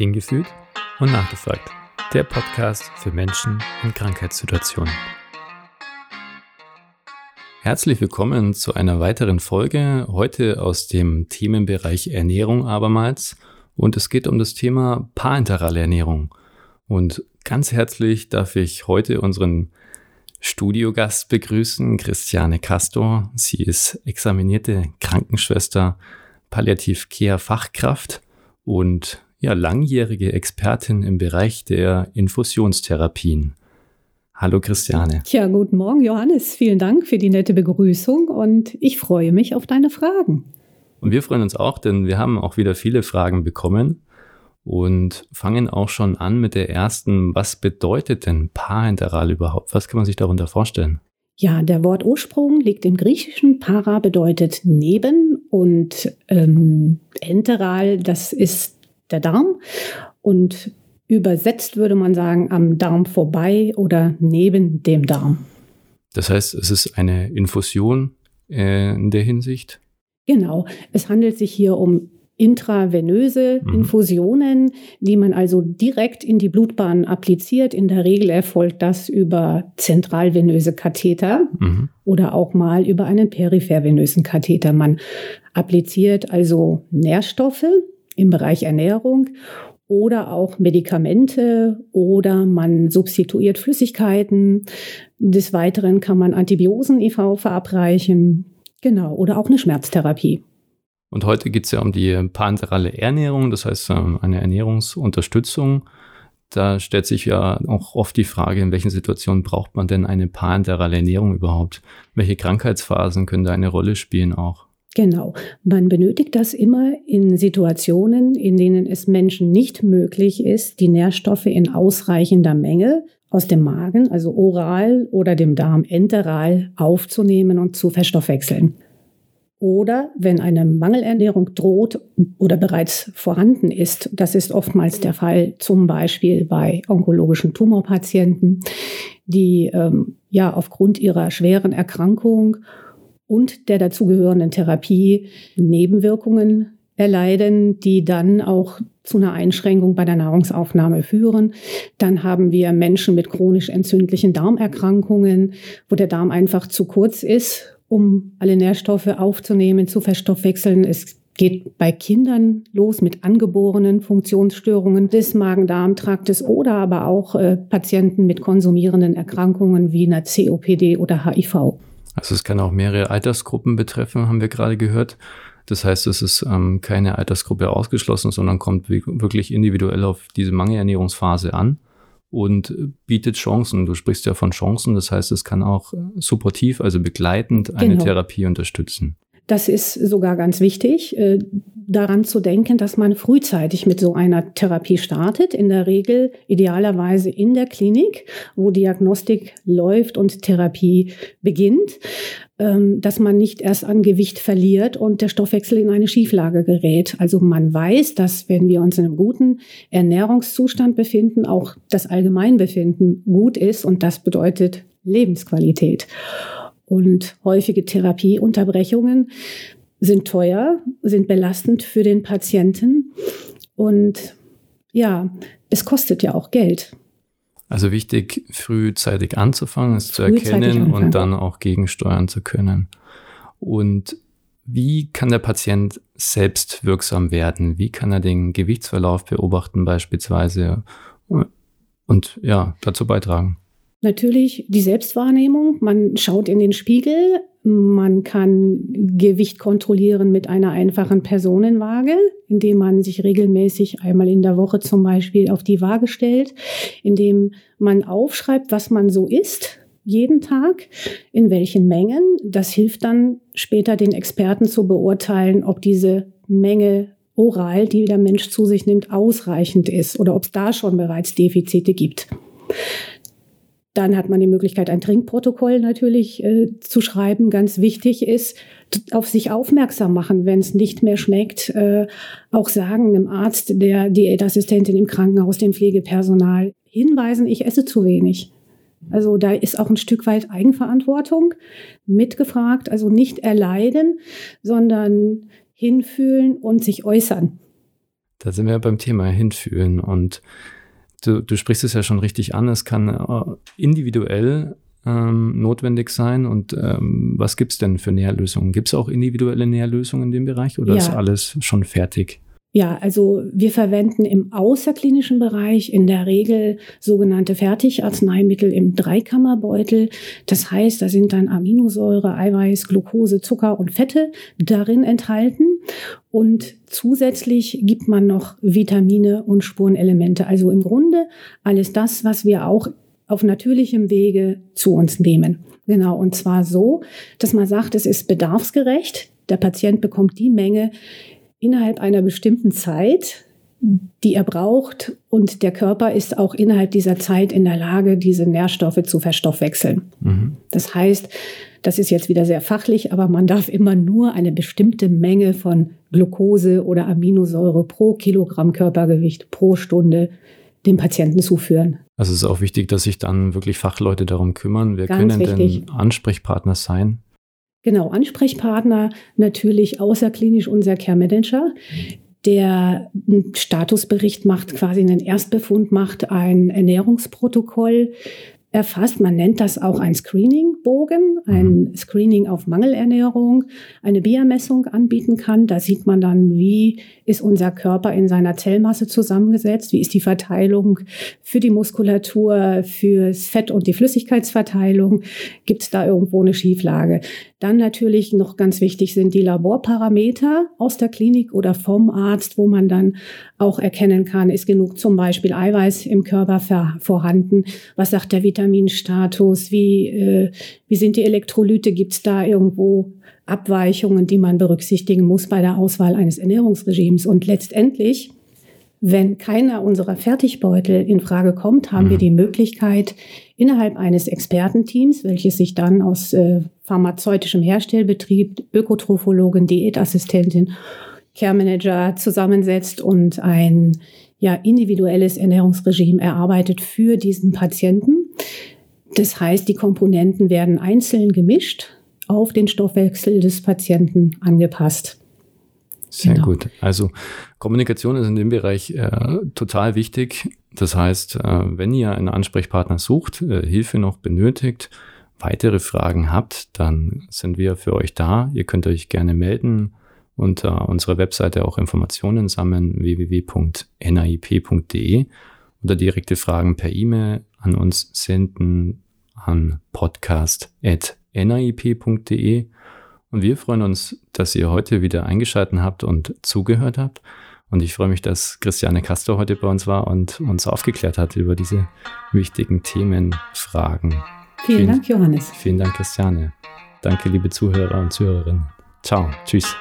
Hingefühlt und nachgefragt. Der Podcast für Menschen in Krankheitssituationen. Herzlich willkommen zu einer weiteren Folge, heute aus dem Themenbereich Ernährung abermals. Und es geht um das Thema parenterale Ernährung. Und ganz herzlich darf ich heute unseren Studiogast begrüßen, Christiane Castor. Sie ist examinierte Krankenschwester, Palliativ-Care-Fachkraft und ja, langjährige Expertin im Bereich der Infusionstherapien. Hallo Christiane. Ja, guten Morgen Johannes. Vielen Dank für die nette Begrüßung und ich freue mich auf deine Fragen. Und wir freuen uns auch, denn wir haben auch wieder viele Fragen bekommen und fangen auch schon an mit der ersten. Was bedeutet denn parenteral überhaupt? Was kann man sich darunter vorstellen? Ja, der Wortursprung liegt im Griechischen. Para bedeutet neben und ähm, enteral, das ist der Darm. Und übersetzt würde man sagen, am Darm vorbei oder neben dem Darm. Das heißt, es ist eine Infusion äh, in der Hinsicht? Genau. Es handelt sich hier um intravenöse mhm. Infusionen, die man also direkt in die Blutbahn appliziert. In der Regel erfolgt das über zentralvenöse Katheter mhm. oder auch mal über einen periphervenösen Katheter. Man appliziert also Nährstoffe im Bereich Ernährung oder auch Medikamente oder man substituiert Flüssigkeiten. Des Weiteren kann man Antibiosen-IV verabreichen. Genau, oder auch eine Schmerztherapie. Und heute geht es ja um die parenterale Ernährung, das heißt ähm, eine Ernährungsunterstützung. Da stellt sich ja auch oft die Frage, in welchen Situationen braucht man denn eine parenterale Ernährung überhaupt? Welche Krankheitsphasen können da eine Rolle spielen auch? Genau. Man benötigt das immer in Situationen, in denen es Menschen nicht möglich ist, die Nährstoffe in ausreichender Menge aus dem Magen, also oral oder dem Darm enteral aufzunehmen und zu verstoffwechseln oder wenn eine Mangelernährung droht oder bereits vorhanden ist. Das ist oftmals der Fall, zum Beispiel bei onkologischen Tumorpatienten, die ähm, ja aufgrund ihrer schweren Erkrankung und der dazugehörenden Therapie Nebenwirkungen erleiden, die dann auch zu einer Einschränkung bei der Nahrungsaufnahme führen. Dann haben wir Menschen mit chronisch entzündlichen Darmerkrankungen, wo der Darm einfach zu kurz ist um alle Nährstoffe aufzunehmen, zu verstoffwechseln. Es geht bei Kindern los mit angeborenen Funktionsstörungen des Magen-Darm-Traktes oder aber auch äh, Patienten mit konsumierenden Erkrankungen wie einer COPD oder HIV. Also es kann auch mehrere Altersgruppen betreffen, haben wir gerade gehört. Das heißt, es ist ähm, keine Altersgruppe ausgeschlossen, sondern kommt wirklich individuell auf diese Mangelernährungsphase an und bietet Chancen. Du sprichst ja von Chancen, das heißt, es kann auch supportiv, also begleitend eine genau. Therapie unterstützen. Das ist sogar ganz wichtig, äh, daran zu denken, dass man frühzeitig mit so einer Therapie startet. In der Regel idealerweise in der Klinik, wo Diagnostik läuft und Therapie beginnt, ähm, dass man nicht erst an Gewicht verliert und der Stoffwechsel in eine Schieflage gerät. Also man weiß, dass wenn wir uns in einem guten Ernährungszustand befinden, auch das Allgemeinbefinden gut ist und das bedeutet Lebensqualität. Und häufige Therapieunterbrechungen sind teuer, sind belastend für den Patienten. Und ja, es kostet ja auch Geld. Also wichtig, frühzeitig anzufangen, es zu erkennen anfangen. und dann auch gegensteuern zu können. Und wie kann der Patient selbst wirksam werden? Wie kann er den Gewichtsverlauf beobachten beispielsweise und ja, dazu beitragen? Natürlich die Selbstwahrnehmung. Man schaut in den Spiegel. Man kann Gewicht kontrollieren mit einer einfachen Personenwaage, indem man sich regelmäßig einmal in der Woche zum Beispiel auf die Waage stellt, indem man aufschreibt, was man so isst, jeden Tag, in welchen Mengen. Das hilft dann später den Experten zu beurteilen, ob diese Menge oral, die der Mensch zu sich nimmt, ausreichend ist oder ob es da schon bereits Defizite gibt. Dann hat man die Möglichkeit, ein Trinkprotokoll natürlich äh, zu schreiben. Ganz wichtig ist, auf sich aufmerksam machen, wenn es nicht mehr schmeckt. Äh, auch sagen einem Arzt, der Diätassistentin im Krankenhaus, dem Pflegepersonal hinweisen, ich esse zu wenig. Also da ist auch ein Stück weit Eigenverantwortung mitgefragt. Also nicht erleiden, sondern hinfühlen und sich äußern. Da sind wir beim Thema Hinfühlen und du, du sprichst es ja schon richtig an. Es kann äh, individuell ähm, notwendig sein. Und ähm, was gibt es denn für Nährlösungen? Gibt es auch individuelle Nährlösungen in dem Bereich oder ja. ist alles schon fertig? Ja, also wir verwenden im außerklinischen Bereich in der Regel sogenannte Fertigarzneimittel im Dreikammerbeutel. Das heißt, da sind dann Aminosäure, Eiweiß, Glucose, Zucker und Fette darin enthalten. Und zusätzlich gibt man noch Vitamine und Spurenelemente. Also im Grunde alles das, was wir auch auf natürlichem Wege zu uns nehmen. Genau, und zwar so, dass man sagt, es ist bedarfsgerecht. Der Patient bekommt die Menge, innerhalb einer bestimmten Zeit, die er braucht. Und der Körper ist auch innerhalb dieser Zeit in der Lage, diese Nährstoffe zu verstoffwechseln. Mhm. Das heißt, das ist jetzt wieder sehr fachlich, aber man darf immer nur eine bestimmte Menge von Glucose oder Aminosäure pro Kilogramm Körpergewicht pro Stunde dem Patienten zuführen. Also es ist auch wichtig, dass sich dann wirklich Fachleute darum kümmern. Wer Ganz können wichtig. denn Ansprechpartner sein? Genau, Ansprechpartner natürlich außerklinisch unser Care Manager, der einen Statusbericht macht, quasi einen Erstbefund macht, ein Ernährungsprotokoll erfasst. Man nennt das auch ein Screening-Bogen, ein mhm. Screening auf Mangelernährung, eine Biermessung anbieten kann. Da sieht man dann, wie ist unser Körper in seiner Zellmasse zusammengesetzt, wie ist die Verteilung für die Muskulatur, fürs Fett und die Flüssigkeitsverteilung, gibt es da irgendwo eine Schieflage. Dann natürlich noch ganz wichtig sind die Laborparameter aus der Klinik oder vom Arzt, wo man dann auch erkennen kann, ist genug zum Beispiel Eiweiß im Körper vorhanden, was sagt der Vitamin Vitaminstatus, wie, äh, wie sind die Elektrolyte, gibt es da irgendwo Abweichungen, die man berücksichtigen muss bei der Auswahl eines Ernährungsregimes. Und letztendlich, wenn keiner unserer Fertigbeutel in Frage kommt, haben mhm. wir die Möglichkeit, innerhalb eines Expertenteams, welches sich dann aus äh, pharmazeutischem Herstellbetrieb, Ökotrophologin, Diätassistentin, Care Manager zusammensetzt und ein ja, individuelles Ernährungsregime erarbeitet für diesen Patienten. Das heißt, die Komponenten werden einzeln gemischt, auf den Stoffwechsel des Patienten angepasst. Sehr genau. gut. Also Kommunikation ist in dem Bereich äh, total wichtig. Das heißt, äh, wenn ihr einen Ansprechpartner sucht, äh, Hilfe noch benötigt, weitere Fragen habt, dann sind wir für euch da. Ihr könnt euch gerne melden unter unserer Webseite auch Informationen sammeln, www.naip.de oder direkte Fragen per E-Mail an uns senden an podcast.naip.de. Und wir freuen uns, dass ihr heute wieder eingeschaltet habt und zugehört habt. Und ich freue mich, dass Christiane Castor heute bei uns war und uns aufgeklärt hat über diese wichtigen Themen, Fragen. Vielen, vielen Dank, Johannes. Vielen Dank, Christiane. Danke, liebe Zuhörer und Zuhörerinnen. Ciao. Tschüss.